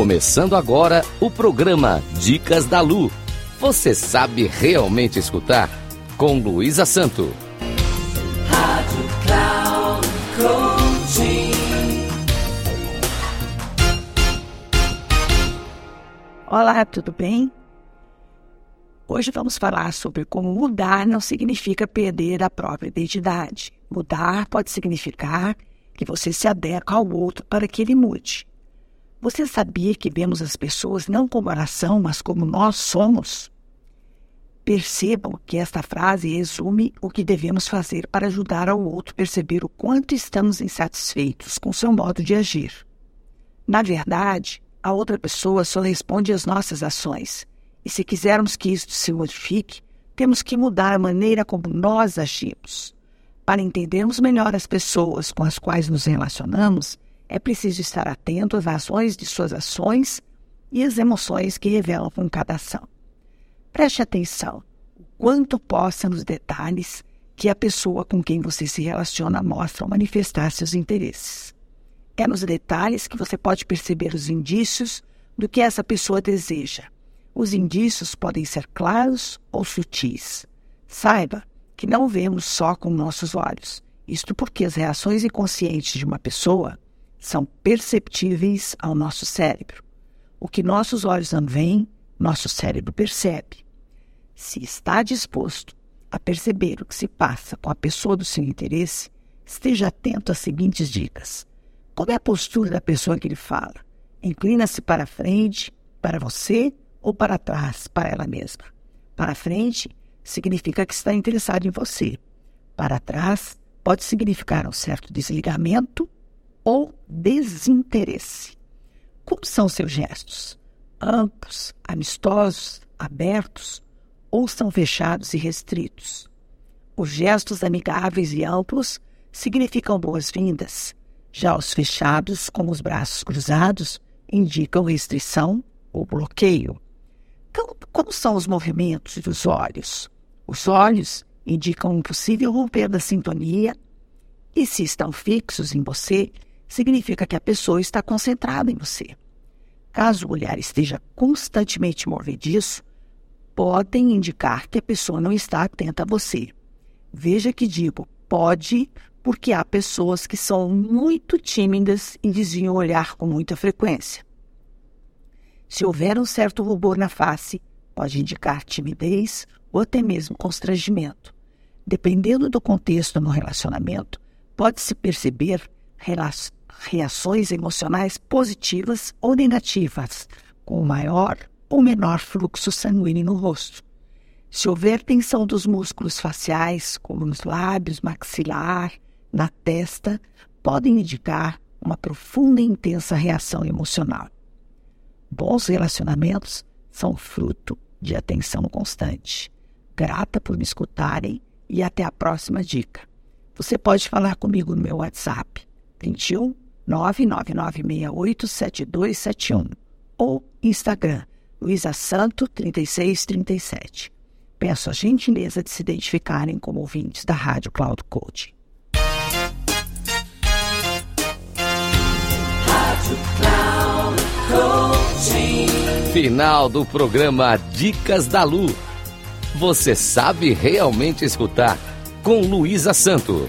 Começando agora o programa Dicas da Lu. Você sabe realmente escutar? Com Luísa Santo. Rádio Cloud Coaching. Olá, tudo bem? Hoje vamos falar sobre como mudar não significa perder a própria identidade. Mudar pode significar que você se adequa ao outro para que ele mude. Você sabia que vemos as pessoas não como elas são, mas como nós somos? Percebam que esta frase resume o que devemos fazer para ajudar ao outro a perceber o quanto estamos insatisfeitos com seu modo de agir. Na verdade, a outra pessoa só responde às nossas ações, e se quisermos que isto se modifique, temos que mudar a maneira como nós agimos. Para entendermos melhor as pessoas com as quais nos relacionamos, é preciso estar atento às razões de suas ações e às emoções que revelam com cada ação. Preste atenção o quanto possa nos detalhes que a pessoa com quem você se relaciona mostra ao manifestar seus interesses. É nos detalhes que você pode perceber os indícios do que essa pessoa deseja. Os indícios podem ser claros ou sutis. Saiba que não vemos só com nossos olhos. Isto porque as reações inconscientes de uma pessoa são perceptíveis ao nosso cérebro. O que nossos olhos não veem, nosso cérebro percebe. Se está disposto a perceber o que se passa com a pessoa do seu interesse, esteja atento às seguintes dicas. Qual é a postura da pessoa que lhe fala? Inclina-se para frente, para você ou para trás, para ela mesma? Para frente significa que está interessado em você. Para trás pode significar um certo desligamento ou desinteresse. Como são seus gestos? Amplos, amistosos, abertos ou são fechados e restritos? Os gestos amigáveis e amplos significam boas-vindas. Já os fechados, como os braços cruzados, indicam restrição ou bloqueio. Como, como são os movimentos dos olhos? Os olhos indicam um possível romper da sintonia e, se estão fixos em você, significa que a pessoa está concentrada em você. Caso o olhar esteja constantemente movediço, podem indicar que a pessoa não está atenta a você. Veja que digo pode, porque há pessoas que são muito tímidas e desviam o olhar com muita frequência. Se houver um certo rubor na face, pode indicar timidez ou até mesmo constrangimento. Dependendo do contexto no relacionamento, pode-se perceber reações emocionais positivas ou negativas, com maior ou menor fluxo sanguíneo no rosto. Se houver tensão dos músculos faciais, como nos lábios, maxilar, na testa, podem indicar uma profunda e intensa reação emocional. Bons relacionamentos são fruto de atenção constante. Grata por me escutarem e até a próxima dica. Você pode falar comigo no meu WhatsApp 21 999687271 ou Instagram Luísa Santo 3637. Peço a gentileza de se identificarem como ouvintes da Rádio Cloud Coaching. Final do programa Dicas da Lu. Você sabe realmente escutar com Luísa Santo.